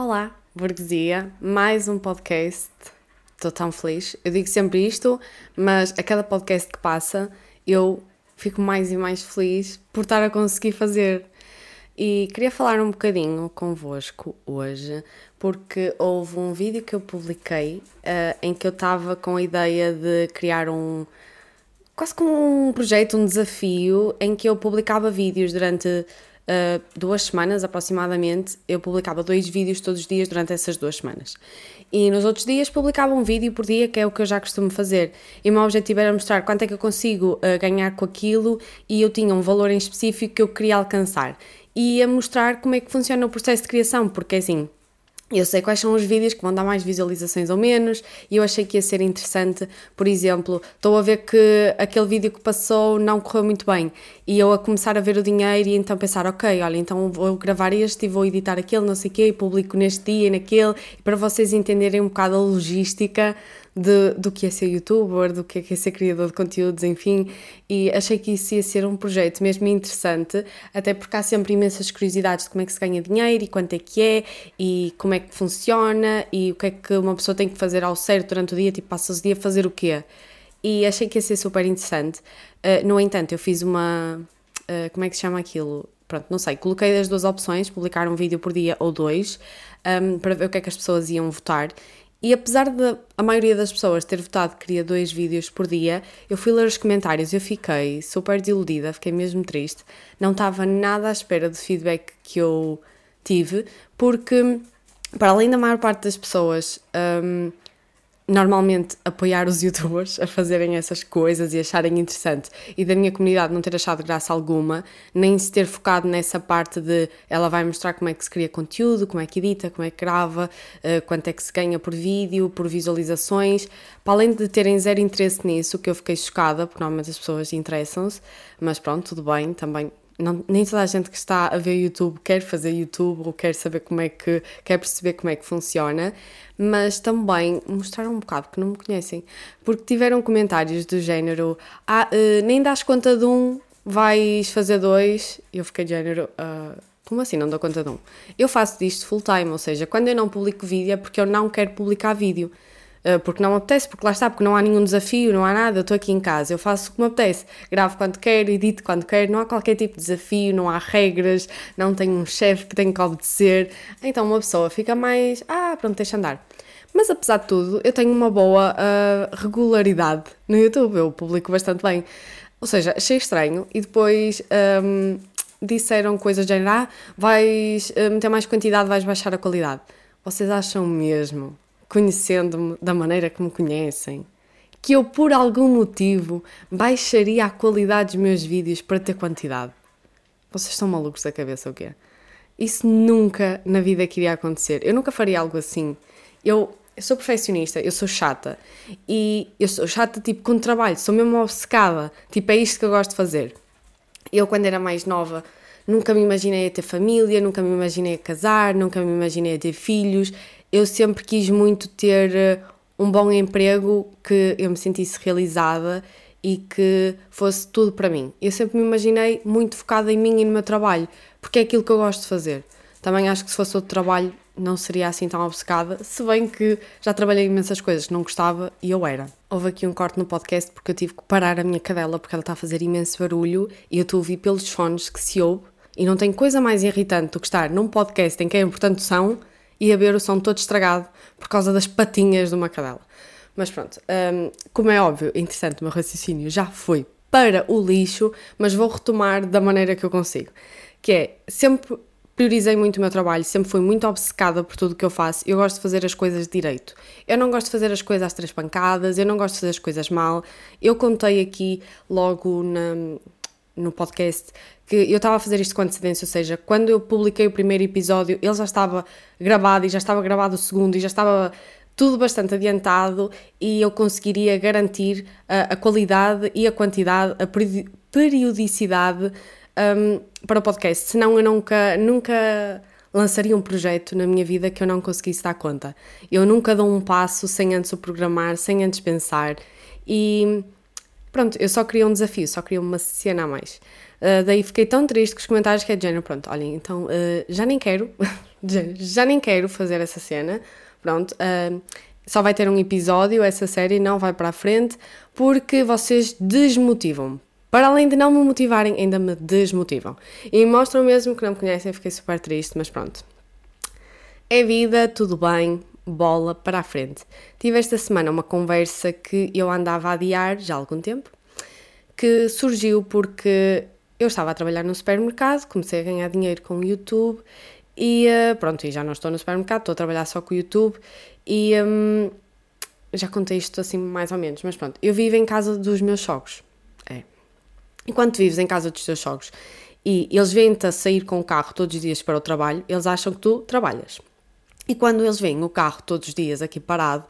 Olá, burguesia, mais um podcast. Estou tão feliz. Eu digo sempre isto, mas a cada podcast que passa eu fico mais e mais feliz por estar a conseguir fazer. E queria falar um bocadinho convosco hoje, porque houve um vídeo que eu publiquei uh, em que eu estava com a ideia de criar um. quase como um projeto, um desafio, em que eu publicava vídeos durante uh, duas semanas aproximadamente, eu publicava dois vídeos todos os dias durante essas duas semanas. E nos outros dias publicava um vídeo por dia, que é o que eu já costumo fazer. E o meu objetivo era mostrar quanto é que eu consigo uh, ganhar com aquilo e eu tinha um valor em específico que eu queria alcançar. E a mostrar como é que funciona o processo de criação, porque assim eu sei quais são os vídeos que vão dar mais visualizações ou menos, e eu achei que ia ser interessante. Por exemplo, estou a ver que aquele vídeo que passou não correu muito bem, e eu a começar a ver o dinheiro e então pensar, ok, olha, então vou gravar este e vou editar aquele, não sei o quê, e publico neste dia e naquele, para vocês entenderem um bocado a logística de, do que é ser youtuber, do que é, que é ser criador de conteúdos, enfim, e achei que isso ia ser um projeto mesmo interessante, até porque há sempre imensas curiosidades de como é que se ganha dinheiro e quanto é que é, e como é que funciona, e o que é que uma pessoa tem que fazer ao certo durante o dia, tipo, passa o dia a fazer o quê? E achei que ia ser super interessante. Uh, no entanto, eu fiz uma. Uh, como é que se chama aquilo? Pronto, não sei. Coloquei as duas opções, publicar um vídeo por dia ou dois, um, ehm, para ver o que é que as pessoas iam votar. E apesar de a maioria das pessoas ter votado que queria dois vídeos por dia, eu fui ler os comentários e eu fiquei super desiludida, fiquei mesmo triste. Não estava nada à espera do feedback que eu tive, porque, para além da maior parte das pessoas um, normalmente apoiar os youtubers a fazerem essas coisas e acharem interessante. E da minha comunidade não ter achado graça alguma, nem se ter focado nessa parte de ela vai mostrar como é que se cria conteúdo, como é que edita, como é que grava, uh, quanto é que se ganha por vídeo, por visualizações, para além de terem zero interesse nisso, que eu fiquei chocada, porque normalmente as pessoas interessam-se, mas pronto, tudo bem, também não, nem toda a gente que está a ver YouTube quer fazer YouTube ou quer saber como é que quer perceber como é que funciona, mas também mostraram um bocado que não me conhecem, porque tiveram comentários do género: ah, uh, nem das conta de um, vais fazer dois. Eu fiquei de género. Uh, como assim não dou conta de um? Eu faço disto full time, ou seja, quando eu não publico vídeo é porque eu não quero publicar vídeo. Eh, porque não apetece, porque lá está, porque não há nenhum desafio, não há nada, estou aqui em casa, eu faço o que me apetece, gravo quando quero, edito quando quero, não há qualquer tipo de desafio, não há regras, não tenho um chefe que tenho que obedecer, então uma pessoa fica mais, ah, pronto, deixa andar. Mas apesar de tudo, eu tenho uma boa uh, regularidade no YouTube, eu publico bastante bem. Ou seja, achei estranho e depois um, disseram coisas de género, ah, vais uh, meter mais quantidade, vais baixar a qualidade. Vocês acham mesmo conhecendo-me da maneira que me conhecem, que eu por algum motivo baixaria a qualidade dos meus vídeos para ter quantidade. Vocês são malucos da cabeça ou quê? Isso nunca na vida queria acontecer. Eu nunca faria algo assim. Eu, eu sou perfeccionista, eu sou chata. E eu sou chata tipo com trabalho, sou mesmo obcecada. Tipo, é isto que eu gosto de fazer. Eu, quando era mais nova, nunca me imaginei a ter família, nunca me imaginei a casar, nunca me imaginei a ter filhos eu sempre quis muito ter eh, um bom emprego que eu me sentisse realizada e que fosse tudo para mim. Eu sempre me imaginei muito focada em mim e no meu trabalho, porque é aquilo que eu gosto de fazer. Também acho que se fosse outro trabalho não seria assim tão obcecada, se bem que já trabalhei imensas coisas que não gostava e eu era. Houve aqui um corte no podcast porque eu tive que parar a minha cadela porque ela está a fazer imenso barulho e eu estou a ouvir pelos fones que se ouve e não tem coisa mais irritante do que estar num podcast em que é importante som e a ver o som todo estragado por causa das patinhas de uma cadela. Mas pronto, um, como é óbvio, interessante, o meu raciocínio já foi para o lixo, mas vou retomar da maneira que eu consigo. Que é, sempre priorizei muito o meu trabalho, sempre fui muito obcecada por tudo o que eu faço. Eu gosto de fazer as coisas direito. Eu não gosto de fazer as coisas às três pancadas, eu não gosto de fazer as coisas mal. Eu contei aqui logo na, no podcast que eu estava a fazer isto com antecedência, ou seja, quando eu publiquei o primeiro episódio, ele já estava gravado e já estava gravado o segundo e já estava tudo bastante adiantado e eu conseguiria garantir a, a qualidade e a quantidade, a periodicidade um, para o podcast. Senão eu nunca, nunca lançaria um projeto na minha vida que eu não conseguisse dar conta. Eu nunca dou um passo sem antes o programar, sem antes pensar e pronto, eu só queria um desafio, só queria uma cena a mais. Uh, daí fiquei tão triste com os comentários que é de género, pronto, olhem, então uh, já nem quero já nem quero fazer essa cena. Pronto, uh, só vai ter um episódio, essa série não vai para a frente, porque vocês desmotivam-me. Para além de não me motivarem, ainda me desmotivam. E mostram mesmo que não me conhecem, fiquei super triste, mas pronto. É vida, tudo bem, bola para a frente. Tive esta semana uma conversa que eu andava a adiar já há algum tempo, que surgiu porque eu estava a trabalhar no supermercado, comecei a ganhar dinheiro com o YouTube e uh, pronto, e já não estou no supermercado, estou a trabalhar só com o YouTube e um, já contei isto assim mais ou menos, mas pronto, eu vivo em casa dos meus sogros. É. Enquanto vives em casa dos teus sogros e eles vêm-te a sair com o carro todos os dias para o trabalho, eles acham que tu trabalhas. E quando eles veem o carro todos os dias aqui parado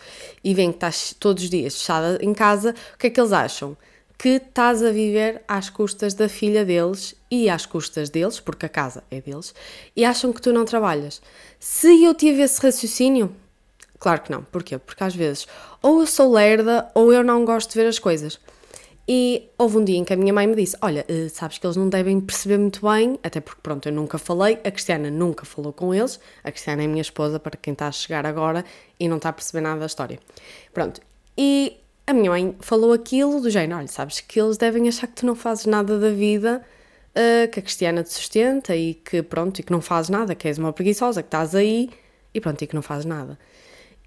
e veem que estás todos os dias fechada em casa, o que é que eles acham? Que estás a viver às custas da filha deles e às custas deles, porque a casa é deles, e acham que tu não trabalhas. Se eu tive esse raciocínio, claro que não. Porquê? Porque às vezes ou eu sou lerda ou eu não gosto de ver as coisas. E houve um dia em que a minha mãe me disse: Olha, eh, sabes que eles não devem perceber muito bem, até porque, pronto, eu nunca falei, a Cristiana nunca falou com eles. A Cristiana é minha esposa, para quem está a chegar agora e não está a perceber nada da história. Pronto, e a minha mãe falou aquilo do género: Olha, sabes que eles devem achar que tu não fazes nada da vida, uh, que a Cristiana te sustenta e que, pronto, e que não fazes nada, que és uma preguiçosa, que estás aí e pronto, e que não fazes nada.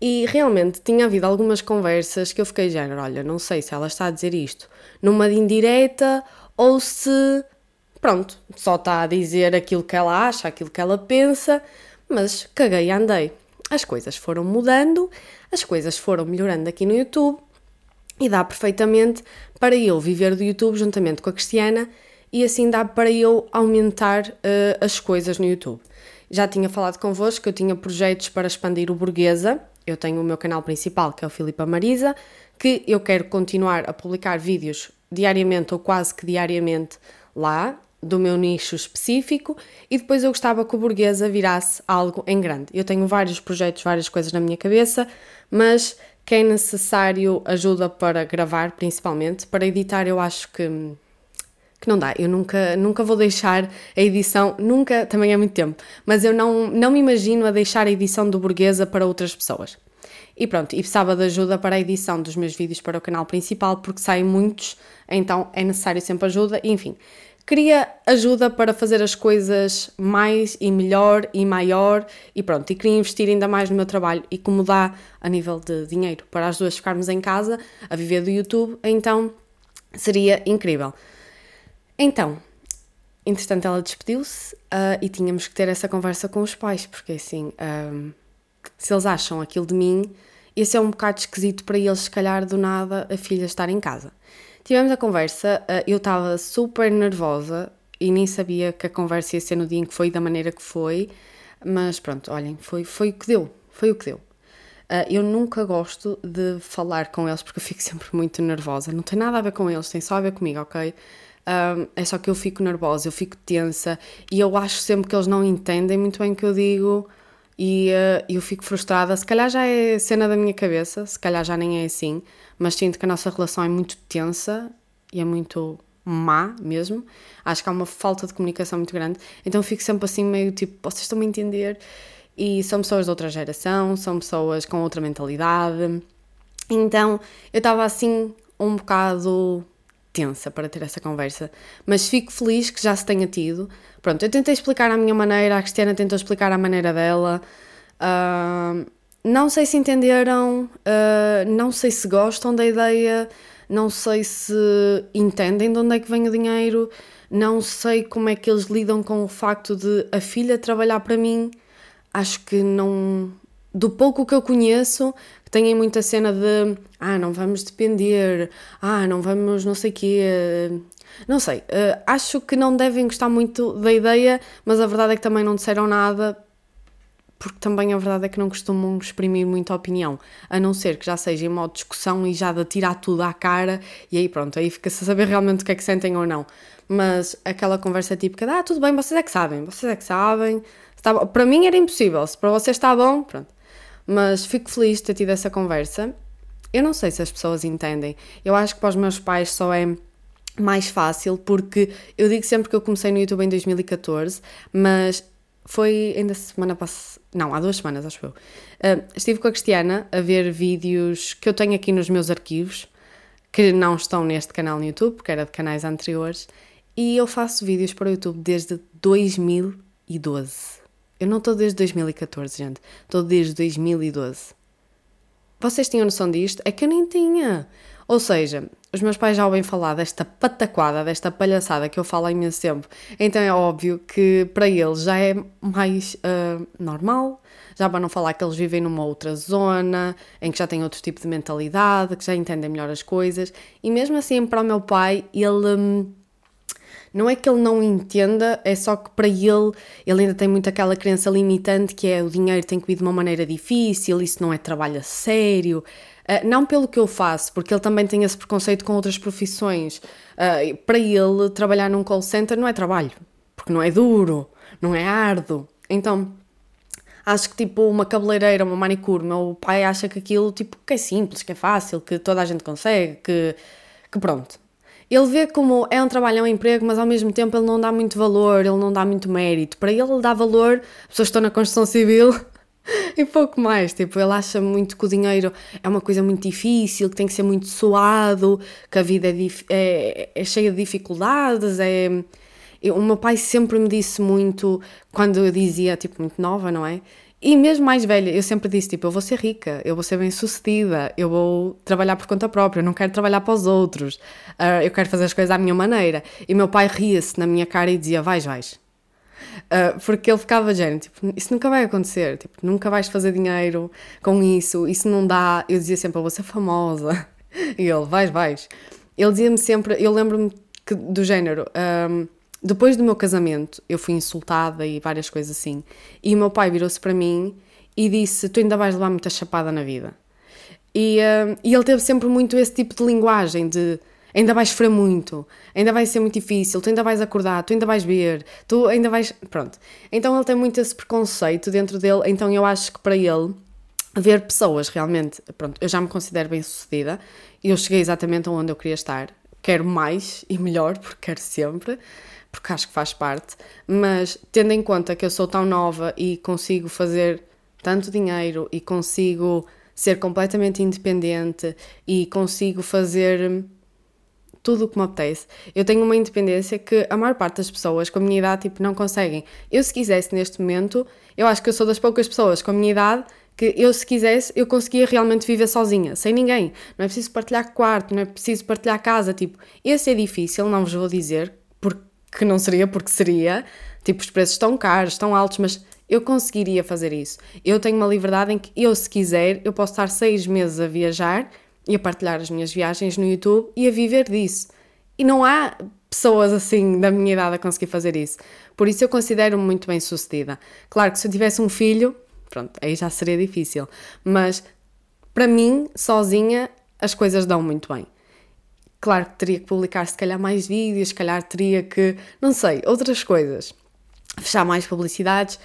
E realmente tinha havido algumas conversas que eu fiquei género, olha, não sei se ela está a dizer isto numa indireta ou se, pronto, só está a dizer aquilo que ela acha, aquilo que ela pensa, mas caguei e andei. As coisas foram mudando, as coisas foram melhorando aqui no YouTube e dá perfeitamente para eu viver do YouTube juntamente com a Cristiana e assim dá para eu aumentar uh, as coisas no YouTube. Já tinha falado convosco que eu tinha projetos para expandir o Burguesa, eu tenho o meu canal principal, que é o Filipa Marisa, que eu quero continuar a publicar vídeos diariamente ou quase que diariamente lá, do meu nicho específico, e depois eu gostava que o Burguesa virasse algo em grande. Eu tenho vários projetos, várias coisas na minha cabeça, mas é necessário ajuda para gravar, principalmente. Para editar, eu acho que, que não dá. Eu nunca, nunca vou deixar a edição, nunca, também é muito tempo, mas eu não, não me imagino a deixar a edição do Burguesa para outras pessoas. E pronto, e precisava de ajuda para a edição dos meus vídeos para o canal principal, porque saem muitos, então é necessário sempre ajuda, enfim. Queria ajuda para fazer as coisas mais e melhor e maior e pronto, e queria investir ainda mais no meu trabalho e como dá a nível de dinheiro para as duas ficarmos em casa a viver do YouTube, então seria incrível. Então, entretanto ela despediu-se uh, e tínhamos que ter essa conversa com os pais, porque assim, um, se eles acham aquilo de mim, esse é um bocado esquisito para eles, se calhar, do nada, a filha estar em casa. Tivemos a conversa, uh, eu estava super nervosa e nem sabia que a conversa ia ser no dia em que foi, da maneira que foi, mas pronto, olhem, foi, foi o que deu, foi o que deu. Uh, eu nunca gosto de falar com eles porque eu fico sempre muito nervosa. Não tem nada a ver com eles, tem só a ver comigo, ok? É só que eu fico nervosa, eu fico tensa e eu acho sempre que eles não entendem muito bem o que eu digo e uh, eu fico frustrada. Se calhar já é cena da minha cabeça, se calhar já nem é assim, mas sinto que a nossa relação é muito tensa e é muito má mesmo. Acho que há uma falta de comunicação muito grande, então fico sempre assim meio tipo, vocês estão a entender? E são pessoas de outra geração, são pessoas com outra mentalidade. Então eu estava assim um bocado tensa para ter essa conversa, mas fico feliz que já se tenha tido. Pronto, eu tentei explicar à minha maneira, a Cristiana tentou explicar à maneira dela. Uh, não sei se entenderam, uh, não sei se gostam da ideia, não sei se entendem de onde é que vem o dinheiro, não sei como é que eles lidam com o facto de a filha trabalhar para mim. Acho que não. Do pouco que eu conheço, têm muita cena de ah, não vamos depender, ah, não vamos não sei quê. Não sei, uh, acho que não devem gostar muito da ideia, mas a verdade é que também não disseram nada, porque também a verdade é que não costumam exprimir muita opinião, a não ser que já seja em modo discussão e já de tirar tudo à cara, e aí pronto, aí fica-se a saber realmente o que é que sentem ou não. Mas aquela conversa típica de ah, tudo bem, vocês é que sabem, vocês é que sabem. Está para mim era impossível, se para vocês está bom, pronto. Mas fico feliz de ter tido essa conversa. Eu não sei se as pessoas entendem. Eu acho que para os meus pais só é mais fácil porque eu digo sempre que eu comecei no YouTube em 2014, mas foi ainda semana passada, não, há duas semanas, acho eu. Uh, estive com a Cristiana a ver vídeos que eu tenho aqui nos meus arquivos, que não estão neste canal no YouTube, porque era de canais anteriores, e eu faço vídeos para o YouTube desde 2012. Eu não estou desde 2014, gente. Estou desde 2012. Vocês tinham noção disto? É que eu nem tinha. Ou seja, os meus pais já ouvem falar desta pataquada, desta palhaçada que eu falo há imenso tempo. Então é óbvio que para eles já é mais uh, normal, já para não falar que eles vivem numa outra zona, em que já têm outro tipo de mentalidade, que já entendem melhor as coisas. E mesmo assim, para o meu pai, ele. Não é que ele não entenda, é só que para ele, ele ainda tem muito aquela crença limitante que é o dinheiro tem que vir de uma maneira difícil, isso não é trabalho a sério. Uh, não pelo que eu faço, porque ele também tem esse preconceito com outras profissões. Uh, para ele, trabalhar num call center não é trabalho, porque não é duro, não é árduo. Então, acho que tipo uma cabeleireira, uma manicure, meu pai acha que aquilo tipo que é simples, que é fácil, que toda a gente consegue, que, que pronto. Ele vê como é um trabalho, é um emprego, mas ao mesmo tempo ele não dá muito valor, ele não dá muito mérito. Para ele, ele dá valor, as pessoas estão na construção civil e pouco mais. Tipo, ele acha muito que o dinheiro é uma coisa muito difícil, que tem que ser muito suado, que a vida é, é, é cheia de dificuldades. É... O meu pai sempre me disse muito, quando eu dizia, tipo, muito nova, não é? E mesmo mais velha, eu sempre disse, tipo, eu vou ser rica, eu vou ser bem-sucedida, eu vou trabalhar por conta própria, eu não quero trabalhar para os outros, uh, eu quero fazer as coisas à minha maneira. E meu pai ria-se na minha cara e dizia, vais, vais. Uh, porque ele ficava género, tipo, isso nunca vai acontecer, tipo, nunca vais fazer dinheiro com isso, isso não dá. Eu dizia sempre, eu vou ser famosa. E ele, vais, vais. Ele dizia-me sempre, eu lembro-me do género... Um, depois do meu casamento, eu fui insultada e várias coisas assim. E o meu pai virou-se para mim e disse: Tu ainda vais levar muita chapada na vida. E, uh, e ele teve sempre muito esse tipo de linguagem de ainda vais sofrer muito, ainda vai ser muito difícil, tu ainda vais acordar, tu ainda vais ver, tu ainda vais. Pronto. Então ele tem muito esse preconceito dentro dele, então eu acho que para ele ver pessoas realmente. Pronto, eu já me considero bem sucedida e eu cheguei exatamente onde eu queria estar. Quero mais e melhor, porque quero sempre porque acho que faz parte, mas tendo em conta que eu sou tão nova e consigo fazer tanto dinheiro e consigo ser completamente independente e consigo fazer tudo o que me apetece. Eu tenho uma independência que a maior parte das pessoas com a minha idade tipo, não conseguem. Eu, se quisesse neste momento, eu acho que eu sou das poucas pessoas com a minha idade que eu, se quisesse, eu conseguia realmente viver sozinha, sem ninguém. Não é preciso partilhar quarto, não é preciso partilhar casa. Tipo, esse é difícil, não vos vou dizer, que não seria porque seria, tipo, os preços estão caros, estão altos, mas eu conseguiria fazer isso. Eu tenho uma liberdade em que eu, se quiser, eu posso estar seis meses a viajar e a partilhar as minhas viagens no YouTube e a viver disso. E não há pessoas assim da minha idade a conseguir fazer isso. Por isso eu considero-me muito bem sucedida. Claro que se eu tivesse um filho, pronto, aí já seria difícil. Mas para mim, sozinha, as coisas dão muito bem. Claro que teria que publicar se calhar mais vídeos, se calhar teria que, não sei, outras coisas. Fechar mais publicidades.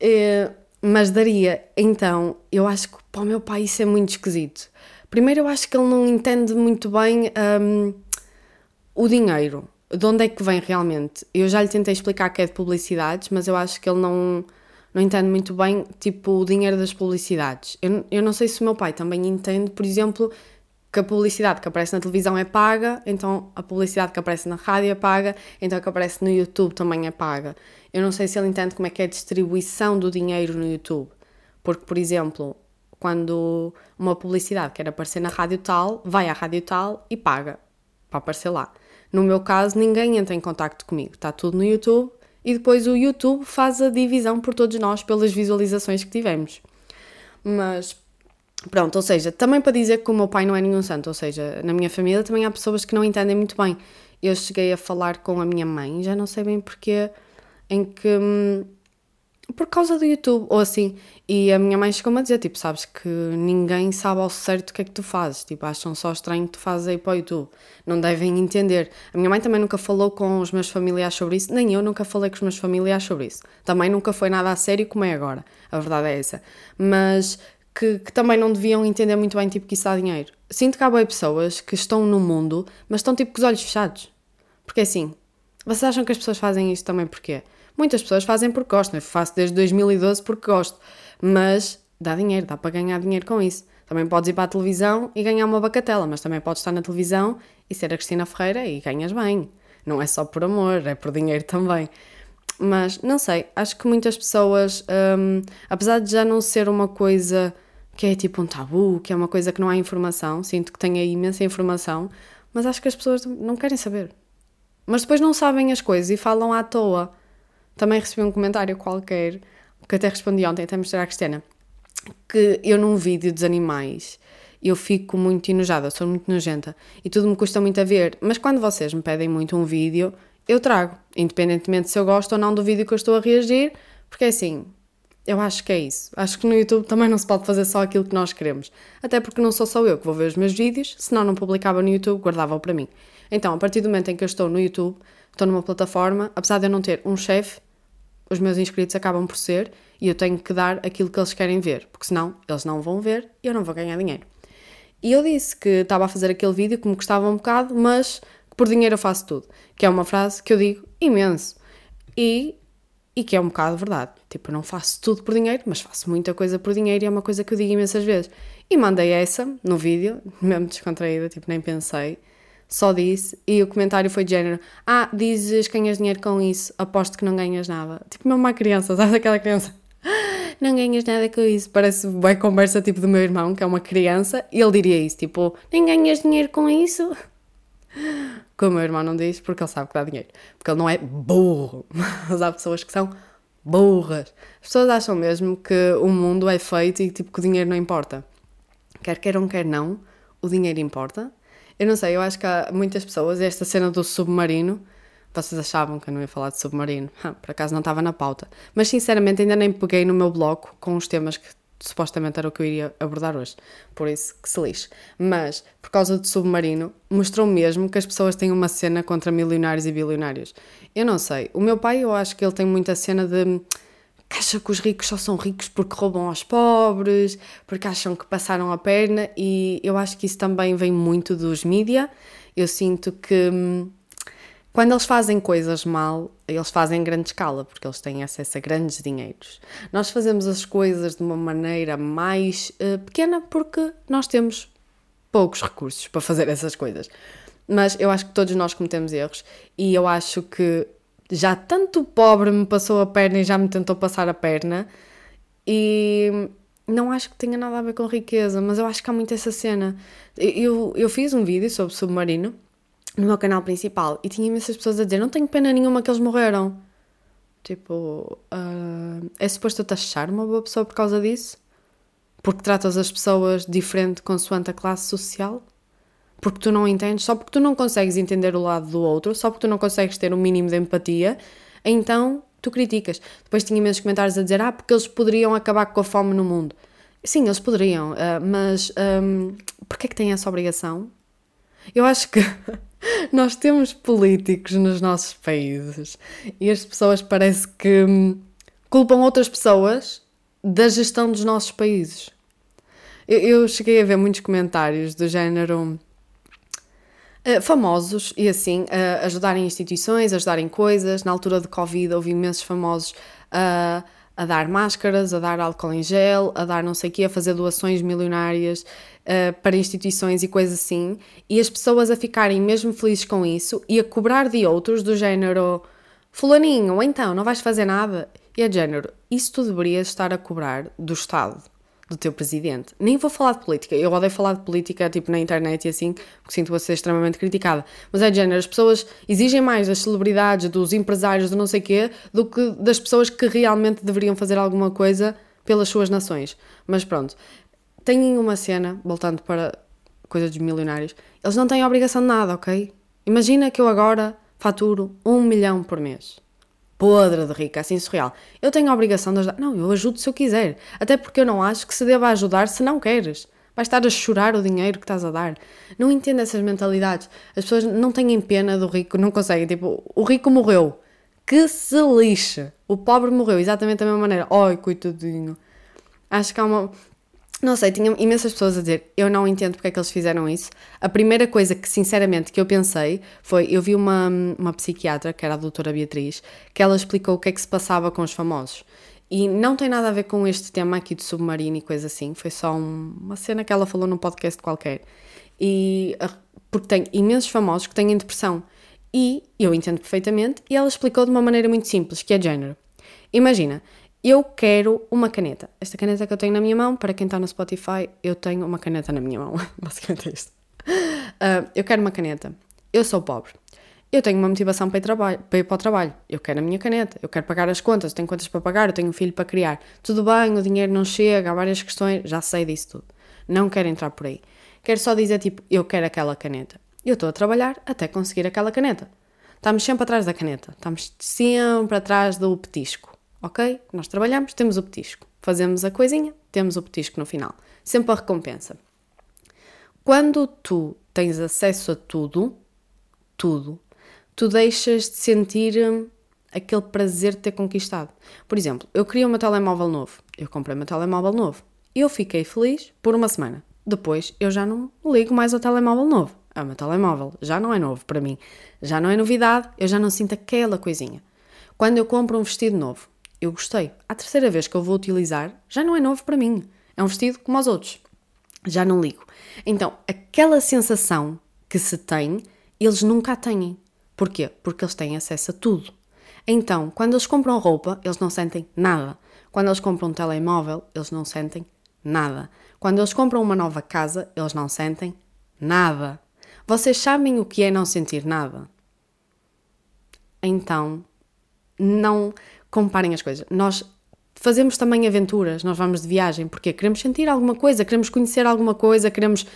Eh, mas daria. Então, eu acho que para o meu pai isso é muito esquisito. Primeiro, eu acho que ele não entende muito bem um, o dinheiro. De onde é que vem realmente? Eu já lhe tentei explicar que é de publicidades, mas eu acho que ele não, não entende muito bem, tipo, o dinheiro das publicidades. Eu, eu não sei se o meu pai também entende, por exemplo, que a publicidade que aparece na televisão é paga, então a publicidade que aparece na rádio é paga, então a que aparece no YouTube também é paga. Eu não sei se ele entende como é que é a distribuição do dinheiro no YouTube. Porque, por exemplo, quando uma publicidade quer aparecer na rádio tal, vai à rádio tal e paga para aparecer lá. No meu caso, ninguém entra em contato comigo, está tudo no YouTube e depois o YouTube faz a divisão por todos nós pelas visualizações que tivemos. Mas Pronto, ou seja, também para dizer que o meu pai não é nenhum santo, ou seja, na minha família também há pessoas que não entendem muito bem. Eu cheguei a falar com a minha mãe, já não sei bem porquê, em que. Hum, por causa do YouTube, ou assim. E a minha mãe chegou-me a dizer: tipo, sabes que ninguém sabe ao certo o que é que tu fazes, tipo, acham só estranho que tu fazes aí para o YouTube, não devem entender. A minha mãe também nunca falou com os meus familiares sobre isso, nem eu nunca falei com os meus familiares sobre isso. Também nunca foi nada a sério como é agora, a verdade é essa. Mas que, que, também não deviam entender muito bem tipo que isso dá dinheiro. Sinto que há boas pessoas que estão no mundo, mas estão tipo com os olhos fechados. Porque assim, vocês acham que as pessoas fazem isto também porquê? Muitas pessoas fazem porque gostam, eu faço desde 2012 porque gosto, mas dá dinheiro, dá para ganhar dinheiro com isso. Também podes ir para a televisão e ganhar uma bacatela, mas também podes estar na televisão e ser a Cristina Ferreira e ganhas bem. Não é só por amor, é por dinheiro também. Mas não sei, acho que muitas pessoas, hum, apesar de já não ser uma coisa que é tipo um tabu, que é uma coisa que não há informação, sinto que tem aí imensa informação, mas acho que as pessoas não querem saber. Mas depois não sabem as coisas e falam à toa. Também recebi um comentário qualquer, que até respondi ontem, até mostrar à Cristina, que eu num vídeo dos animais eu fico muito enojada, sou muito nojenta e tudo me custa muito a ver. Mas quando vocês me pedem muito um vídeo, eu trago, independentemente se eu gosto ou não do vídeo que eu estou a reagir, porque é assim, eu acho que é isso. Acho que no YouTube também não se pode fazer só aquilo que nós queremos. Até porque não sou só eu que vou ver os meus vídeos, senão não publicava no YouTube, guardava-o para mim. Então, a partir do momento em que eu estou no YouTube, estou numa plataforma, apesar de eu não ter um chefe, os meus inscritos acabam por ser e eu tenho que dar aquilo que eles querem ver, porque senão eles não vão ver e eu não vou ganhar dinheiro. E eu disse que estava a fazer aquele vídeo que me custava um bocado, mas que por dinheiro eu faço tudo. Que é uma frase que eu digo imenso. E e que é um bocado verdade. Tipo, eu não faço tudo por dinheiro, mas faço muita coisa por dinheiro e é uma coisa que eu digo imensas vezes. E mandei essa no vídeo, mesmo descontraída, tipo, nem pensei. Só disse. E o comentário foi de género: Ah, dizes que ganhas dinheiro com isso, aposto que não ganhas nada. Tipo, mesmo uma criança, sabe aquela criança? Não ganhas nada com isso. Parece bem conversa tipo do meu irmão, que é uma criança, e ele diria isso: Tipo, nem ganhas dinheiro com isso. Que o meu irmão não diz porque ele sabe que dá dinheiro. Porque ele não é burro. Mas há pessoas que são burras. As pessoas acham mesmo que o mundo é feito e tipo que o dinheiro não importa. Quer queiram, quer não, o dinheiro importa. Eu não sei, eu acho que há muitas pessoas, esta cena do submarino, vocês achavam que eu não ia falar de submarino? por acaso não estava na pauta. Mas sinceramente ainda nem peguei no meu bloco com os temas que supostamente era o que eu iria abordar hoje, por isso que se lixe. Mas, por causa do submarino, mostrou mesmo que as pessoas têm uma cena contra milionários e bilionários. Eu não sei, o meu pai, eu acho que ele tem muita cena de que acha que os ricos só são ricos porque roubam aos pobres, porque acham que passaram a perna, e eu acho que isso também vem muito dos mídia. Eu sinto que hum, quando eles fazem coisas mal, eles fazem em grande escala, porque eles têm acesso a grandes dinheiros. Nós fazemos as coisas de uma maneira mais uh, pequena porque nós temos poucos recursos para fazer essas coisas. Mas eu acho que todos nós cometemos erros e eu acho que já tanto pobre me passou a perna e já me tentou passar a perna e não acho que tenha nada a ver com riqueza, mas eu acho que há muito essa cena. Eu, eu fiz um vídeo sobre submarino no meu canal principal e tinha imensas pessoas a dizer: Não tenho pena nenhuma que eles morreram. Tipo, uh, é suposto eu taxar uma boa pessoa por causa disso? Porque tratas as pessoas diferente consoante a classe social? Porque tu não entendes? Só porque tu não consegues entender o lado do outro, só porque tu não consegues ter um mínimo de empatia, então tu criticas. Depois tinha imensos comentários a dizer: Ah, porque eles poderiam acabar com a fome no mundo. Sim, eles poderiam, uh, mas um, porquê é que têm essa obrigação? Eu acho que nós temos políticos nos nossos países e as pessoas parece que hum, culpam outras pessoas da gestão dos nossos países. Eu, eu cheguei a ver muitos comentários do género uh, famosos e assim, ajudarem instituições, ajudarem coisas. Na altura de Covid houve imensos famosos a. A dar máscaras, a dar álcool em gel, a dar não sei o quê, a fazer doações milionárias uh, para instituições e coisas assim, e as pessoas a ficarem mesmo felizes com isso e a cobrar de outros do género fulaninho, então, não vais fazer nada? E é género, isso tu deverias estar a cobrar do Estado do teu presidente. Nem vou falar de política, eu odeio falar de política tipo na internet e assim, porque sinto-a ser extremamente criticada. Mas é de género, as pessoas exigem mais das celebridades, dos empresários, do não sei quê, do que das pessoas que realmente deveriam fazer alguma coisa pelas suas nações. Mas pronto, têm uma cena, voltando para coisa dos milionários, eles não têm obrigação de nada, ok? Imagina que eu agora faturo um milhão por mês podre de rica, assim surreal. Eu tenho a obrigação de ajudar. Não, eu ajudo se eu quiser. Até porque eu não acho que se deva ajudar se não queres. Vais estar a chorar o dinheiro que estás a dar. Não entendo essas mentalidades. As pessoas não têm pena do rico, não conseguem. Tipo, o rico morreu. Que se lixe. O pobre morreu exatamente da mesma maneira. Ai, coitadinho. Acho que há uma. Não sei, tinha imensas pessoas a dizer, eu não entendo porque é que eles fizeram isso. A primeira coisa que, sinceramente, que eu pensei foi, eu vi uma, uma psiquiatra, que era a doutora Beatriz, que ela explicou o que é que se passava com os famosos. E não tem nada a ver com este tema aqui do submarino e coisa assim, foi só um, uma cena que ela falou num podcast qualquer. E porque tem imensos famosos que têm depressão. E eu entendo perfeitamente, e ela explicou de uma maneira muito simples, que é género. Imagina, eu quero uma caneta. Esta caneta que eu tenho na minha mão, para quem está no Spotify, eu tenho uma caneta na minha mão. Basicamente é isto. Uh, eu quero uma caneta. Eu sou pobre. Eu tenho uma motivação para ir, para ir para o trabalho. Eu quero a minha caneta. Eu quero pagar as contas. Eu tenho contas para pagar. Eu tenho um filho para criar. Tudo bem, o dinheiro não chega. Há várias questões. Já sei disso tudo. Não quero entrar por aí. Quero só dizer, tipo, eu quero aquela caneta. Eu estou a trabalhar até conseguir aquela caneta. Estamos sempre atrás da caneta. Estamos sempre atrás do petisco ok? Nós trabalhamos, temos o petisco. Fazemos a coisinha, temos o petisco no final. Sempre a recompensa. Quando tu tens acesso a tudo, tudo, tu deixas de sentir hum, aquele prazer de ter conquistado. Por exemplo, eu queria um telemóvel novo. Eu comprei meu telemóvel novo. Eu fiquei feliz por uma semana. Depois eu já não ligo mais ao telemóvel novo. É meu telemóvel. Já não é novo para mim. Já não é novidade. Eu já não sinto aquela coisinha. Quando eu compro um vestido novo, eu gostei. A terceira vez que eu vou utilizar, já não é novo para mim. É um vestido como os outros. Já não ligo. Então, aquela sensação que se tem, eles nunca a têm. Porquê? Porque eles têm acesso a tudo. Então, quando eles compram roupa, eles não sentem nada. Quando eles compram um telemóvel, eles não sentem nada. Quando eles compram uma nova casa, eles não sentem nada. Vocês sabem o que é não sentir nada? Então, não comparem as coisas. Nós fazemos também aventuras, nós vamos de viagem, porque queremos sentir alguma coisa, queremos conhecer alguma coisa, queremos.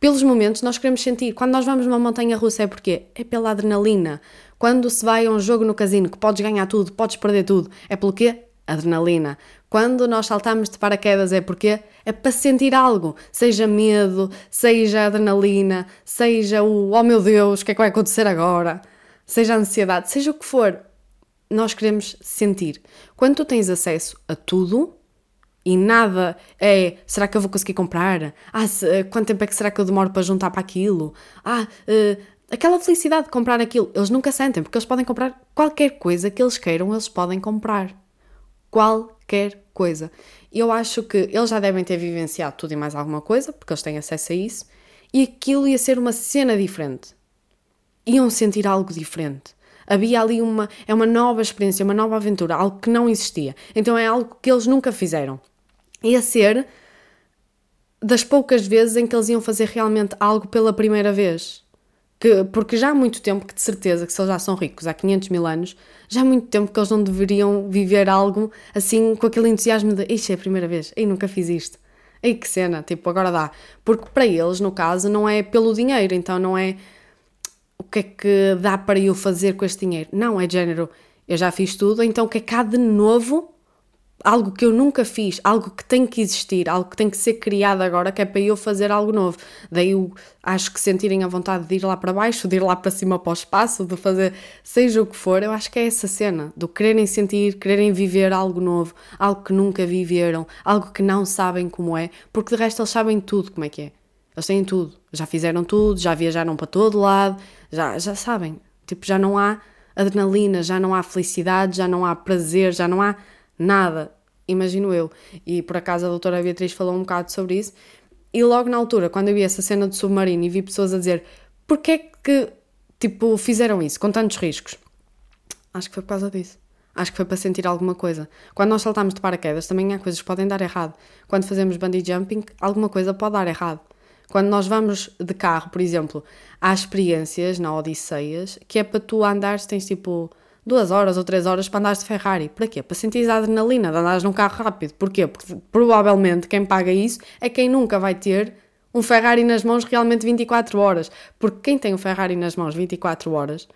Pelos momentos nós queremos sentir. Quando nós vamos numa montanha russa é porque é pela adrenalina. Quando se vai a um jogo no casino que podes ganhar tudo, podes perder tudo, é pelo quê? Adrenalina. Quando nós saltamos de paraquedas é porque é para sentir algo, seja medo, seja adrenalina, seja o oh meu Deus, o que é que vai acontecer agora, seja ansiedade, seja o que for, nós queremos sentir. Quando tu tens acesso a tudo e nada é será que eu vou conseguir comprar? Ah, se, eh, quanto tempo é que será que eu demoro para juntar para aquilo? Ah, uh, aquela felicidade de comprar aquilo, eles nunca sentem, porque eles podem comprar qualquer coisa que eles queiram, eles podem comprar. Qualquer coisa. Eu acho que eles já devem ter vivenciado tudo e mais alguma coisa, porque eles têm acesso a isso, e aquilo ia ser uma cena diferente. Iam sentir algo diferente. Havia ali uma, é uma nova experiência, uma nova aventura, algo que não existia. Então é algo que eles nunca fizeram. Ia ser das poucas vezes em que eles iam fazer realmente algo pela primeira vez. Que, porque já há muito tempo que de certeza que se eles já são ricos, há 500 mil anos, já há muito tempo que eles não deveriam viver algo assim com aquele entusiasmo de isto é a primeira vez, ei, nunca fiz isto. Ei, que cena, tipo, agora dá. Porque para eles, no caso, não é pelo dinheiro, então não é que é que dá para eu fazer com este dinheiro? Não, é género, eu já fiz tudo, então o que é que há de novo? Algo que eu nunca fiz, algo que tem que existir, algo que tem que ser criado agora, que é para eu fazer algo novo. Daí eu acho que sentirem a vontade de ir lá para baixo, de ir lá para cima para o espaço, de fazer seja o que for, eu acho que é essa cena, do quererem sentir, quererem viver algo novo, algo que nunca viveram, algo que não sabem como é, porque de resto eles sabem tudo como é que é. Eles têm tudo, já fizeram tudo, já viajaram para todo lado, já, já sabem. Tipo, já não há adrenalina, já não há felicidade, já não há prazer, já não há nada. Imagino eu. E por acaso a doutora Beatriz falou um bocado sobre isso. E logo na altura, quando eu vi essa cena do submarino e vi pessoas a dizer porquê que, tipo, fizeram isso com tantos riscos? Acho que foi por causa disso. Acho que foi para sentir alguma coisa. Quando nós saltamos de paraquedas, também há coisas que podem dar errado. Quando fazemos bungee jumping, alguma coisa pode dar errado. Quando nós vamos de carro, por exemplo, há experiências na Odisseias que é para tu andares, tens tipo duas horas ou três horas para andares de Ferrari. Para quê? Para sentir a adrenalina de andares num carro rápido. Porquê? Porque provavelmente quem paga isso é quem nunca vai ter um Ferrari nas mãos realmente 24 horas. Porque quem tem um Ferrari nas mãos 24 horas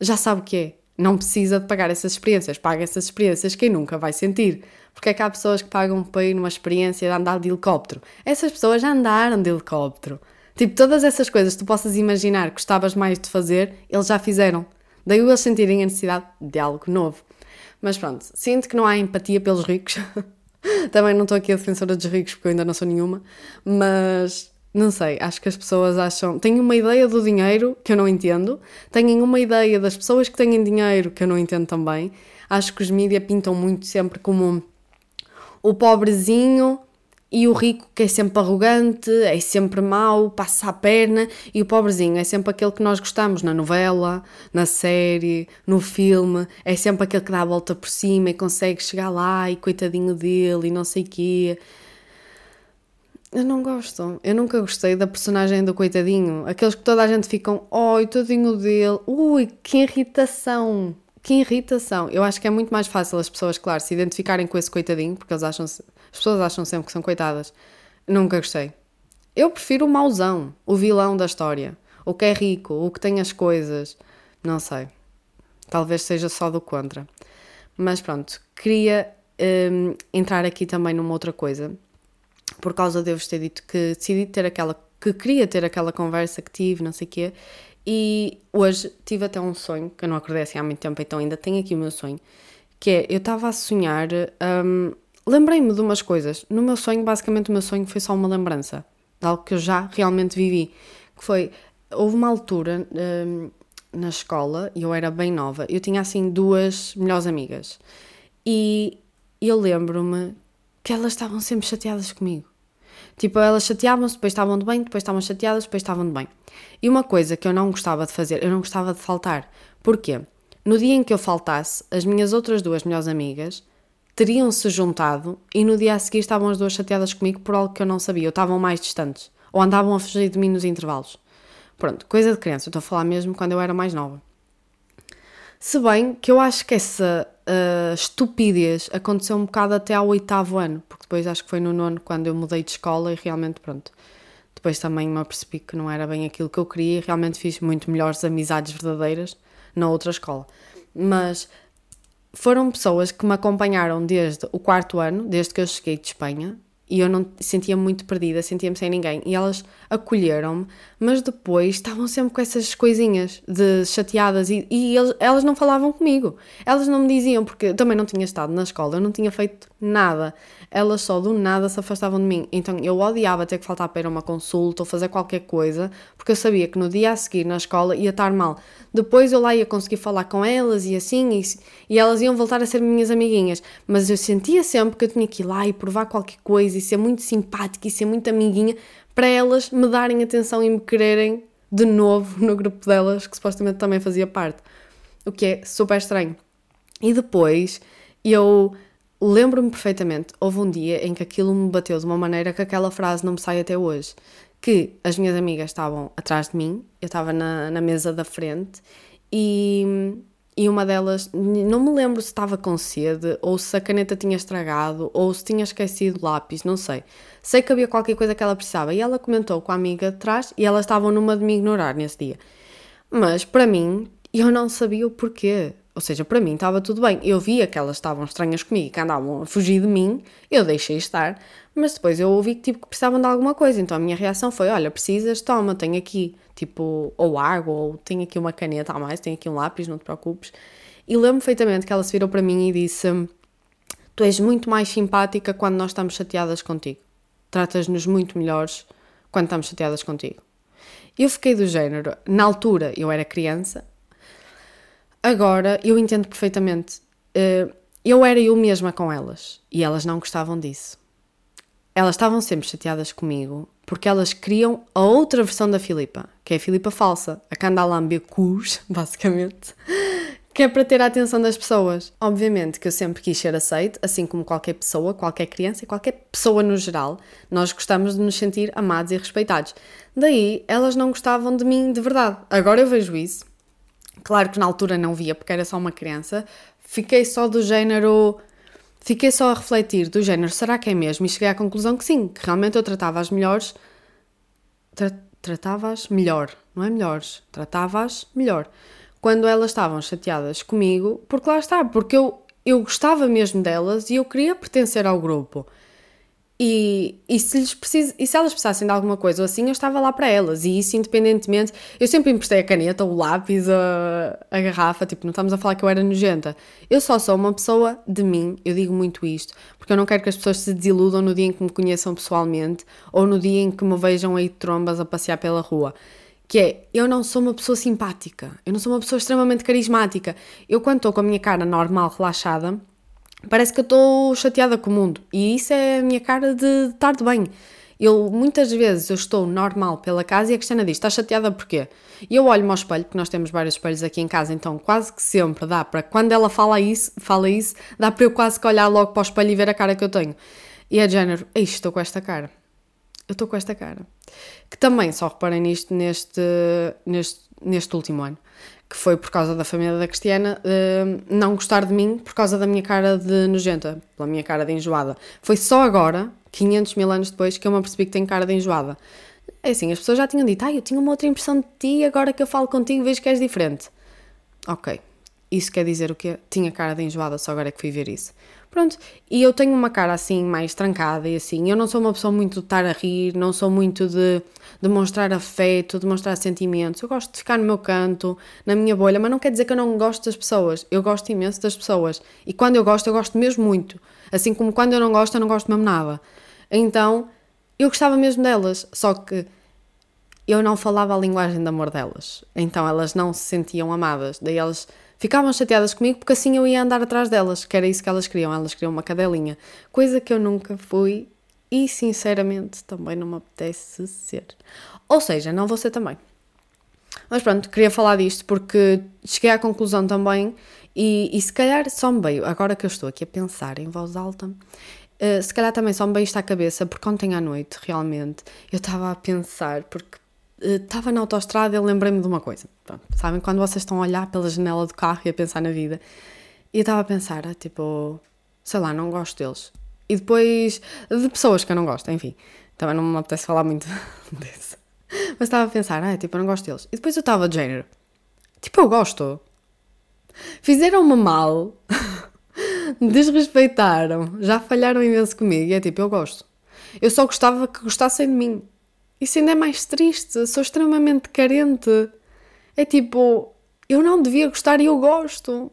já sabe o que é. Não precisa de pagar essas experiências. Paga essas experiências quem nunca vai sentir. Porque é que há pessoas que pagam para ir numa experiência de andar de helicóptero? Essas pessoas já andaram de helicóptero. Tipo, todas essas coisas que tu possas imaginar que gostavas mais de fazer, eles já fizeram. Daí eles sentirem a necessidade de algo novo. Mas pronto, sinto que não há empatia pelos ricos. Também não estou aqui a defensora dos ricos porque eu ainda não sou nenhuma, mas não sei, acho que as pessoas acham. têm uma ideia do dinheiro que eu não entendo, têm uma ideia das pessoas que têm dinheiro que eu não entendo também. Acho que os mídias pintam muito sempre como o pobrezinho e o rico que é sempre arrogante, é sempre mau, passa a perna, e o pobrezinho é sempre aquele que nós gostamos na novela, na série, no filme, é sempre aquele que dá a volta por cima e consegue chegar lá e coitadinho dele e não sei o quê. Eu não gosto. Eu nunca gostei da personagem do coitadinho. Aqueles que toda a gente ficam, oi, tadinho dele, ui, que irritação. Que irritação. Eu acho que é muito mais fácil as pessoas, claro, se identificarem com esse coitadinho, porque eles acham as pessoas acham sempre que são coitadas. Nunca gostei. Eu prefiro o mauzão, o vilão da história. O que é rico, o que tem as coisas. Não sei. Talvez seja só do contra. Mas pronto, queria um, entrar aqui também numa outra coisa. Por causa de eu vos ter dito que decidi ter aquela. que queria ter aquela conversa que tive, não sei o quê. E hoje tive até um sonho, que eu não acordei assim há muito tempo, então ainda tenho aqui o meu sonho, que é, eu estava a sonhar, um, lembrei-me de umas coisas. No meu sonho, basicamente o meu sonho foi só uma lembrança, de algo que eu já realmente vivi, que foi, houve uma altura um, na escola, e eu era bem nova, eu tinha assim duas melhores amigas, e eu lembro-me que elas estavam sempre chateadas comigo. Tipo, elas chateavam-se, depois estavam de bem, depois estavam chateadas, depois estavam de bem. E uma coisa que eu não gostava de fazer, eu não gostava de faltar. Porquê? No dia em que eu faltasse, as minhas outras duas melhores amigas teriam-se juntado e no dia a seguir estavam as duas chateadas comigo por algo que eu não sabia, ou estavam mais distantes, ou andavam a fugir de mim nos intervalos. Pronto, coisa de criança, eu estou a falar mesmo quando eu era mais nova. Se bem que eu acho que essa uh, estupidez aconteceu um bocado até ao oitavo ano, porque depois acho que foi no nono quando eu mudei de escola e realmente, pronto, depois também me apercebi que não era bem aquilo que eu queria e realmente fiz muito melhores amizades verdadeiras na outra escola. Mas foram pessoas que me acompanharam desde o quarto ano, desde que eu cheguei de Espanha, e eu não sentia muito perdida, sentia-me sem ninguém. E elas acolheram-me, mas depois estavam sempre com essas coisinhas de chateadas e, e eles, elas não falavam comigo. Elas não me diziam, porque eu também não tinha estado na escola, eu não tinha feito nada. Elas só do nada se afastavam de mim. Então eu odiava ter que faltar para ir a uma consulta ou fazer qualquer coisa, porque eu sabia que no dia a seguir na escola ia estar mal. Depois eu lá ia conseguir falar com elas e assim, e, e elas iam voltar a ser minhas amiguinhas. Mas eu sentia sempre que eu tinha que ir lá e provar qualquer coisa e ser muito simpática e ser muito amiguinha para elas me darem atenção e me quererem de novo no grupo delas, que supostamente também fazia parte. O que é super estranho. E depois eu lembro-me perfeitamente, houve um dia em que aquilo me bateu de uma maneira que aquela frase não me sai até hoje. Que as minhas amigas estavam atrás de mim, eu estava na, na mesa da frente e e uma delas, não me lembro se estava com sede, ou se a caneta tinha estragado, ou se tinha esquecido o lápis, não sei. Sei que havia qualquer coisa que ela precisava e ela comentou com a amiga de trás e elas estavam numa de me ignorar nesse dia. Mas para mim, eu não sabia o porquê. Ou seja, para mim estava tudo bem. Eu via que elas estavam estranhas comigo, que andavam a fugir de mim, eu deixei estar, mas depois eu ouvi que, tipo, que precisavam de alguma coisa. Então a minha reação foi: olha, precisas, toma, tenho aqui tipo, ou água, ou tenho aqui uma caneta a mais, tenho aqui um lápis, não te preocupes. E lembro perfeitamente que ela se virou para mim e disse: Tu és muito mais simpática quando nós estamos chateadas contigo. Tratas-nos muito melhores quando estamos chateadas contigo. Eu fiquei do género, na altura eu era criança, agora eu entendo perfeitamente. Eh, eu era eu mesma com elas e elas não gostavam disso. Elas estavam sempre chateadas comigo porque elas criam a outra versão da Filipa, que é a Filipa falsa, a que anda a lamber cus, basicamente, que é para ter a atenção das pessoas. Obviamente que eu sempre quis ser aceite, assim como qualquer pessoa, qualquer criança e qualquer pessoa no geral, nós gostamos de nos sentir amados e respeitados. Daí, elas não gostavam de mim de verdade. Agora eu vejo isso. Claro que na altura não via, porque era só uma criança. Fiquei só do género Fiquei só a refletir do género, será que é mesmo? E cheguei à conclusão que sim, que realmente eu tratava as melhores. Tra tratava-as melhor, não é melhores, tratava-as melhor. Quando elas estavam chateadas comigo, porque lá está, porque eu, eu gostava mesmo delas e eu queria pertencer ao grupo. E, e, se lhes precis, e se elas precisassem de alguma coisa ou assim, eu estava lá para elas. E isso, independentemente. Eu sempre emprestei a caneta, o lápis, a, a garrafa. Tipo, não estamos a falar que eu era nojenta. Eu só sou uma pessoa de mim. Eu digo muito isto. Porque eu não quero que as pessoas se desiludam no dia em que me conheçam pessoalmente ou no dia em que me vejam aí de trombas a passear pela rua. Que é, eu não sou uma pessoa simpática. Eu não sou uma pessoa extremamente carismática. Eu, quando estou com a minha cara normal, relaxada parece que eu estou chateada com o mundo. E isso é a minha cara de estar de bem. Eu, muitas vezes, eu estou normal pela casa e a Cristina diz, está chateada porquê? E eu olho-me ao espelho, porque nós temos vários espelhos aqui em casa, então quase que sempre dá para, quando ela fala isso, fala isso, dá para eu quase que olhar logo para o espelho e ver a cara que eu tenho. E é de género, estou com esta cara. Eu estou com esta cara. Que também, só reparem nisto neste, neste, neste último ano que foi por causa da família da Cristiana, uh, não gostar de mim por causa da minha cara de nojenta, pela minha cara de enjoada. Foi só agora, 500 mil anos depois, que eu me apercebi que tenho cara de enjoada. É assim, as pessoas já tinham dito, ah, eu tinha uma outra impressão de ti, agora que eu falo contigo vejo que és diferente. Ok, isso quer dizer o quê? Tinha cara de enjoada, só agora é que fui ver isso. Pronto, e eu tenho uma cara assim mais trancada e assim, eu não sou uma pessoa muito de estar a rir, não sou muito de demonstrar afeto, demonstrar sentimentos. Eu gosto de ficar no meu canto, na minha bolha, mas não quer dizer que eu não gosto das pessoas. Eu gosto imenso das pessoas. E quando eu gosto, eu gosto mesmo muito. Assim como quando eu não gosto, eu não gosto mesmo nada. Então, eu gostava mesmo delas, só que eu não falava a linguagem de amor delas. Então elas não se sentiam amadas. Daí elas ficavam chateadas comigo porque assim eu ia andar atrás delas, que era isso que elas queriam. Elas queriam uma cadelinha. Coisa que eu nunca fui e sinceramente também não me apetece ser. Ou seja, não vou ser também. Mas pronto, queria falar disto porque cheguei à conclusão também e, e se calhar só me veio, agora que eu estou aqui a pensar em voz alta, uh, se calhar também só me veio isto à cabeça porque ontem à noite realmente eu estava a pensar, porque estava na autostrada e lembrei-me de uma coisa. Pronto, sabem quando vocês estão a olhar pela janela do carro e a pensar na vida? E eu estava a pensar, tipo, sei lá, não gosto deles e depois de pessoas que eu não gosto, enfim. Também não me apetece falar muito disso. Mas estava a pensar, ah, tipo, eu não gosto deles. E depois eu estava de género, tipo, eu gosto. Fizeram-me mal, desrespeitaram, já falharam imenso comigo. E é tipo, eu gosto. Eu só gostava que gostassem de mim. Isso ainda é mais triste. Sou extremamente carente. É tipo, eu não devia gostar e eu gosto.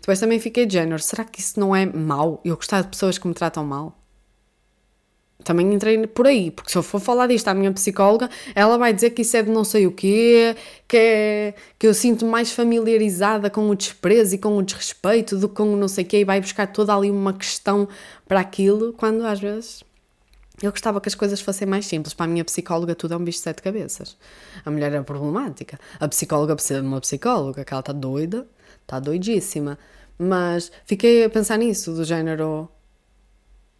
Depois também fiquei de género, será que isso não é mau? Eu gostar de pessoas que me tratam mal? Também entrei por aí, porque se eu for falar disto à minha psicóloga, ela vai dizer que isso é de não sei o quê, que, é, que eu sinto mais familiarizada com o desprezo e com o desrespeito do que com o não sei o quê, e vai buscar toda ali uma questão para aquilo, quando às vezes eu gostava que as coisas fossem mais simples. Para a minha psicóloga, tudo é um bicho de sete cabeças. A mulher é problemática. A psicóloga precisa de uma psicóloga, que ela está doida, está doidíssima. Mas fiquei a pensar nisso, do género.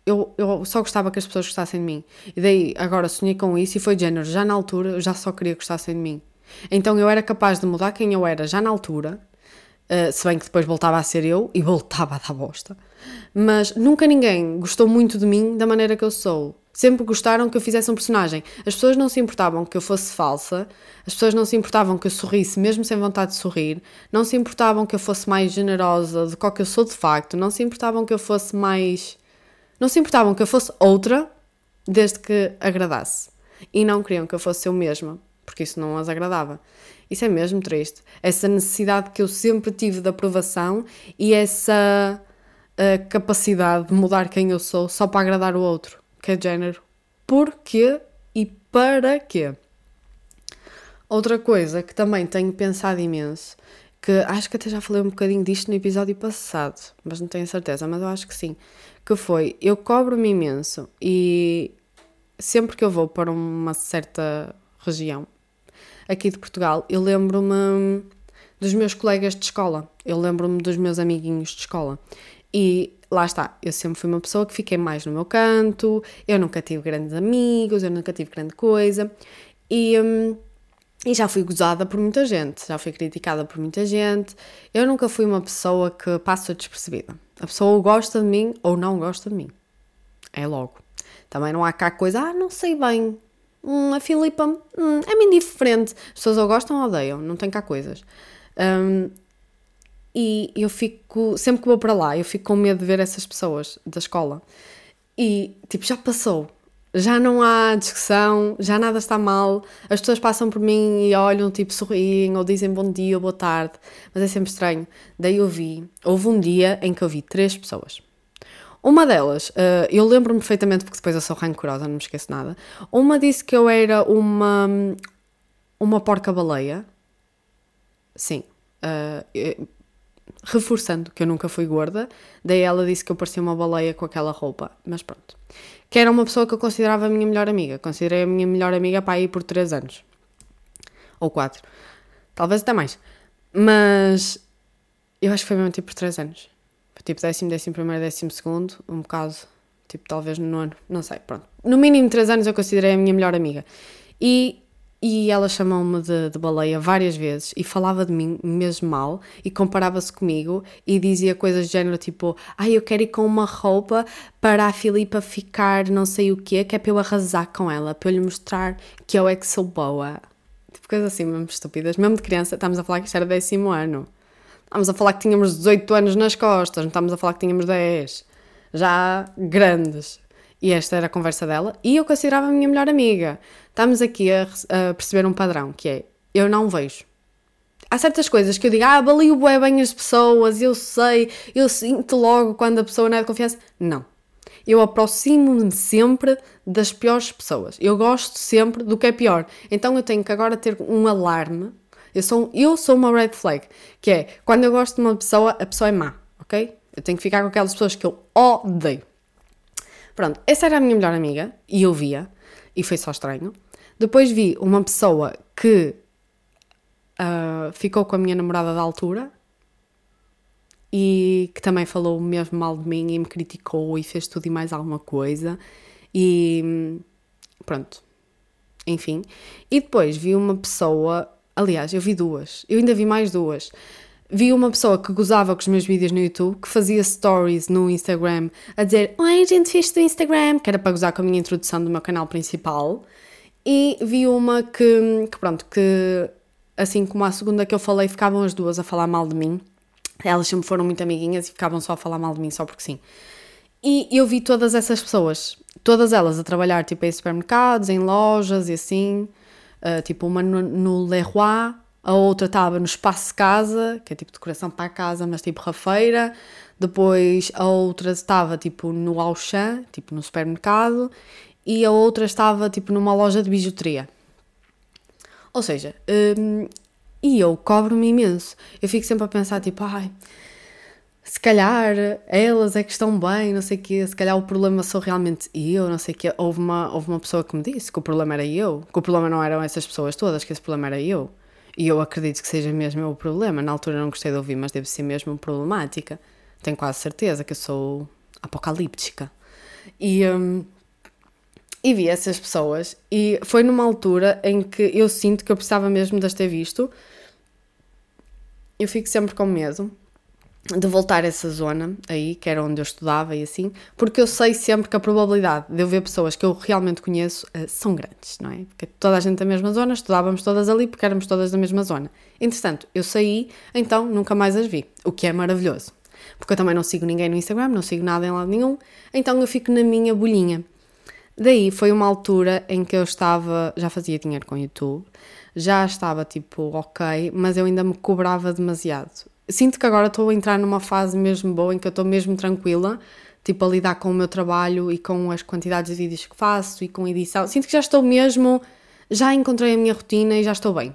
Eu, eu só gostava que as pessoas gostassem de mim. E daí, agora sonhei com isso e foi de género. Já na altura, eu já só queria que gostassem de mim. Então eu era capaz de mudar quem eu era já na altura, uh, se bem que depois voltava a ser eu e voltava a dar bosta. Mas nunca ninguém gostou muito de mim da maneira que eu sou. Sempre gostaram que eu fizesse um personagem. As pessoas não se importavam que eu fosse falsa, as pessoas não se importavam que eu sorrisse mesmo sem vontade de sorrir, não se importavam que eu fosse mais generosa do que eu sou de facto, não se importavam que eu fosse mais. Não se importavam que eu fosse outra desde que agradasse. E não queriam que eu fosse eu mesma, porque isso não as agradava. Isso é mesmo triste. Essa necessidade que eu sempre tive de aprovação e essa uh, capacidade de mudar quem eu sou só para agradar o outro que é género porquê e para quê. Outra coisa que também tenho pensado imenso, que acho que até já falei um bocadinho disto no episódio passado, mas não tenho certeza, mas eu acho que sim, que foi, eu cobro-me imenso e sempre que eu vou para uma certa região aqui de Portugal, eu lembro-me dos meus colegas de escola, eu lembro-me dos meus amiguinhos de escola e lá está, eu sempre fui uma pessoa que fiquei mais no meu canto, eu nunca tive grandes amigos, eu nunca tive grande coisa e, hum, e já fui gozada por muita gente, já fui criticada por muita gente. Eu nunca fui uma pessoa que passa despercebida. A pessoa gosta de mim ou não gosta de mim. É logo. Também não há cá coisa, ah, não sei bem. Hum, a Filipa hum, é-me indiferente. As pessoas ou gostam ou odeiam, não tem cá coisas. Um, e eu fico, sempre que vou para lá, eu fico com medo de ver essas pessoas da escola. E, tipo, já passou. Já não há discussão, já nada está mal. As pessoas passam por mim e olham, tipo, sorriem ou dizem bom dia ou boa tarde. Mas é sempre estranho. Daí eu vi, houve um dia em que eu vi três pessoas. Uma delas, uh, eu lembro-me perfeitamente, porque depois eu sou rancorosa, não me esqueço nada. Uma disse que eu era uma, uma porca-baleia. Sim. Uh, reforçando que eu nunca fui gorda, daí ela disse que eu parecia uma baleia com aquela roupa, mas pronto. Que era uma pessoa que eu considerava a minha melhor amiga. Considerei a minha melhor amiga para ir por 3 anos. Ou 4. Talvez até mais. Mas eu acho que foi mesmo tipo por 3 anos. Tipo décimo, décimo primeiro, décimo segundo, um bocado, tipo talvez no nono, não sei, pronto. No mínimo 3 anos eu considerei a minha melhor amiga. E e ela chamou-me de, de, baleia várias vezes e falava de mim mesmo mal e comparava-se comigo e dizia coisas do género tipo: Ai, ah, eu quero ir com uma roupa para a Filipa ficar não sei o quê, que é para eu arrasar com ela, para eu lhe mostrar que eu é que sou boa. Tipo, coisas assim mesmo estúpidas. Mesmo de criança, estamos a falar que isto era décimo ano. Estamos a falar que tínhamos 18 anos nas costas, não estamos a falar que tínhamos 10. Já grandes. E esta era a conversa dela. E eu considerava a minha melhor amiga. Estamos aqui a, a perceber um padrão, que é, eu não vejo. Há certas coisas que eu digo, ah, avalio bué bem as pessoas, eu sei, eu sinto logo quando a pessoa não é de confiança. Não. Eu aproximo-me sempre das piores pessoas. Eu gosto sempre do que é pior. Então eu tenho que agora ter um alarme. Eu sou, eu sou uma red flag, que é, quando eu gosto de uma pessoa, a pessoa é má, ok? Eu tenho que ficar com aquelas pessoas que eu odeio. Pronto, essa era a minha melhor amiga e eu via, e foi só estranho. Depois vi uma pessoa que uh, ficou com a minha namorada da altura e que também falou mesmo mal de mim e me criticou e fez tudo e mais alguma coisa. E pronto, enfim. E depois vi uma pessoa, aliás, eu vi duas, eu ainda vi mais duas vi uma pessoa que gozava com os meus vídeos no YouTube, que fazia stories no Instagram a dizer Oi, gente, fiz do Instagram, que era para gozar com a minha introdução do meu canal principal. E vi uma que, que, pronto, que assim como a segunda que eu falei, ficavam as duas a falar mal de mim. Elas sempre foram muito amiguinhas e ficavam só a falar mal de mim só porque sim. E eu vi todas essas pessoas, todas elas a trabalhar tipo em supermercados, em lojas e assim, uh, tipo uma no, no Leroy, a outra estava no espaço casa, que é tipo decoração para a casa, mas tipo rafeira. Depois a outra estava tipo no Auchan, tipo no supermercado, e a outra estava tipo numa loja de bijuteria. Ou seja, hum, e eu cobro-me imenso. Eu fico sempre a pensar tipo, ai, se calhar elas é que estão bem, não sei o quê, se calhar o problema sou realmente eu, não sei o quê. Houve uma, houve uma pessoa que me disse que o problema era eu, que o problema não eram essas pessoas todas, que esse problema era eu. E eu acredito que seja mesmo o problema. Na altura não gostei de ouvir, mas deve ser mesmo problemática. Tenho quase certeza que eu sou apocalíptica. E, um, e vi essas pessoas, e foi numa altura em que eu sinto que eu precisava mesmo de as ter visto. Eu fico sempre com medo de voltar a essa zona aí, que era onde eu estudava e assim, porque eu sei sempre que a probabilidade de eu ver pessoas que eu realmente conheço uh, são grandes, não é? Porque toda a gente da mesma zona, estudávamos todas ali porque éramos todas da mesma zona. Entretanto, eu saí, então nunca mais as vi, o que é maravilhoso. Porque eu também não sigo ninguém no Instagram, não sigo nada em lado nenhum, então eu fico na minha bolhinha. Daí foi uma altura em que eu estava, já fazia dinheiro com YouTube, já estava tipo ok, mas eu ainda me cobrava demasiado sinto que agora estou a entrar numa fase mesmo boa em que eu estou mesmo tranquila, tipo a lidar com o meu trabalho e com as quantidades de vídeos que faço e com edição. Sinto que já estou mesmo, já encontrei a minha rotina e já estou bem.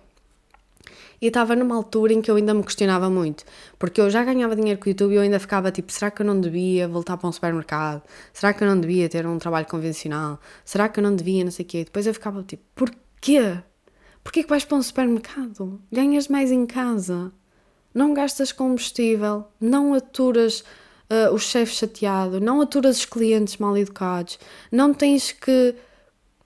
E estava numa altura em que eu ainda me questionava muito, porque eu já ganhava dinheiro com o YouTube e eu ainda ficava tipo: será que eu não devia voltar para um supermercado? Será que eu não devia ter um trabalho convencional? Será que eu não devia, não sei o quê? Depois eu ficava tipo: porquê? Porquê que vais para um supermercado? Ganhas mais em casa não gastas combustível, não aturas uh, o chefe chateado, não aturas os clientes mal educados, não tens que.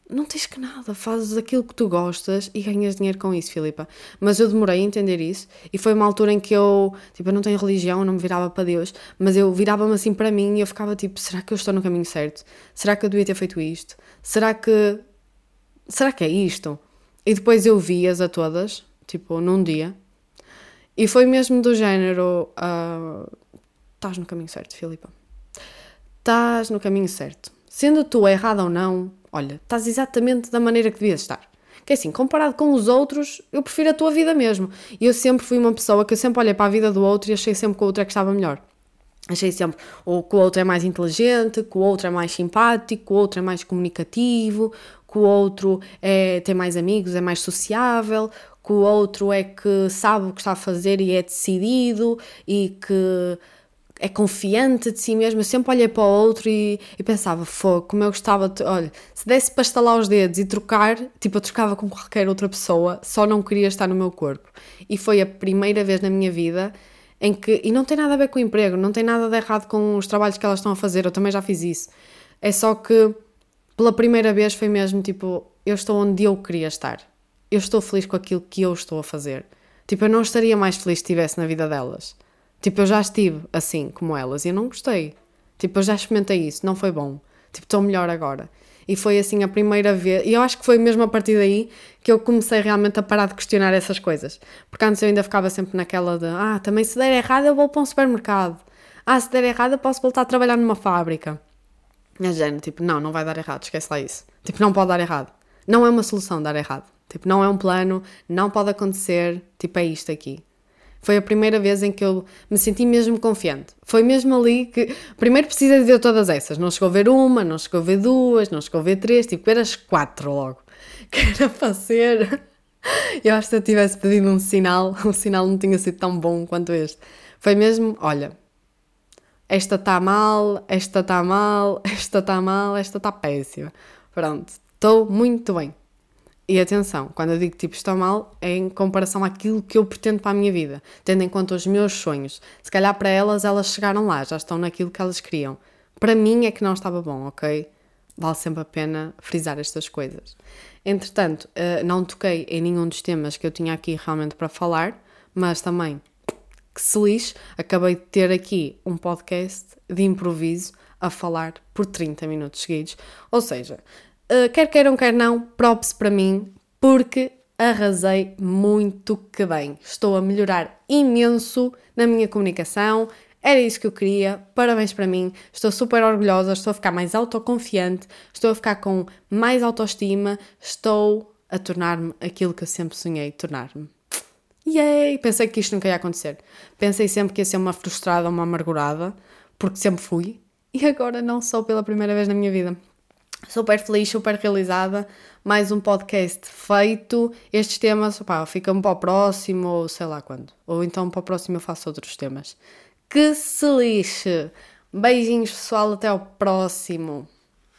Não tens que nada, fazes aquilo que tu gostas e ganhas dinheiro com isso, Filipa. Mas eu demorei a entender isso e foi uma altura em que eu, tipo, eu não tenho religião, não me virava para Deus, mas eu virava-me assim para mim e eu ficava tipo: será que eu estou no caminho certo? Será que eu devia ter feito isto? Será que. Será que é isto? E depois eu vi-as a todas, tipo, num dia, e foi mesmo do género: uh, estás no caminho certo, Filipa. Estás no caminho certo. Sendo tu errada ou não, olha, estás exatamente da maneira que devias estar. Que é assim, comparado com os outros, eu prefiro a tua vida mesmo. E eu sempre fui uma pessoa que eu sempre olhei para a vida do outro e achei sempre que o outro é que estava melhor. Achei sempre ou que o outro é mais inteligente, que o outro é mais simpático, que o outro é mais comunicativo, que o outro é, tem mais amigos, é mais sociável, que o outro é que sabe o que está a fazer e é decidido e que é confiante de si mesmo. Eu sempre olhei para o outro e, e pensava, fogo, como eu gostava de. Olha, se desse para estalar os dedos e trocar, tipo, eu trocava com qualquer outra pessoa, só não queria estar no meu corpo. E foi a primeira vez na minha vida em que. E não tem nada a ver com o emprego, não tem nada de errado com os trabalhos que elas estão a fazer, eu também já fiz isso. É só que pela primeira vez foi mesmo tipo, eu estou onde eu queria estar. Eu estou feliz com aquilo que eu estou a fazer. Tipo, eu não estaria mais feliz se estivesse na vida delas. Tipo, eu já estive assim como elas e eu não gostei. Tipo, eu já experimentei isso, não foi bom. Tipo, estou melhor agora. E foi assim a primeira vez, e eu acho que foi mesmo a partir daí que eu comecei realmente a parar de questionar essas coisas. Porque antes eu ainda ficava sempre naquela de, ah, também se der errado eu vou para um supermercado. Ah, se der errado eu posso voltar a trabalhar numa fábrica. É género, tipo, não, não vai dar errado, esquece lá isso. Tipo, não pode dar errado. Não é uma solução dar errado. Tipo, não é um plano, não pode acontecer, tipo, é isto aqui. Foi a primeira vez em que eu me senti mesmo confiante. Foi mesmo ali que. Primeiro precisa de ver todas essas. Não chegou a ver uma, não chegou a ver duas, não chegou a ver três, tipo, ver as quatro logo. Que era para ser. Eu acho que se eu tivesse pedido um sinal, o sinal não tinha sido tão bom quanto este. Foi mesmo, olha, esta está mal, esta está mal, esta está mal, esta está péssima. Pronto, estou muito bem. E atenção, quando eu digo tipo estou mal, é em comparação àquilo que eu pretendo para a minha vida, tendo em conta os meus sonhos. Se calhar para elas, elas chegaram lá, já estão naquilo que elas queriam. Para mim é que não estava bom, ok? Vale sempre a pena frisar estas coisas. Entretanto, eh, não toquei em nenhum dos temas que eu tinha aqui realmente para falar, mas também, que se lixe, acabei de ter aqui um podcast de improviso a falar por 30 minutos seguidos. Ou seja, Uh, quer queiram, quer não, props para mim, porque arrasei muito que bem. Estou a melhorar imenso na minha comunicação, era isso que eu queria, parabéns para mim, estou super orgulhosa, estou a ficar mais autoconfiante, estou a ficar com mais autoestima, estou a tornar-me aquilo que eu sempre sonhei tornar-me. Yay! Pensei que isto nunca ia acontecer. Pensei sempre que ia ser uma frustrada, uma amargurada, porque sempre fui, e agora não sou pela primeira vez na minha vida super feliz, super realizada. Mais um podcast feito. Estes temas, pá, ficam para o próximo, ou sei lá quando. Ou então para o próximo eu faço outros temas. Que se lixe! Beijinhos, pessoal, até ao próximo.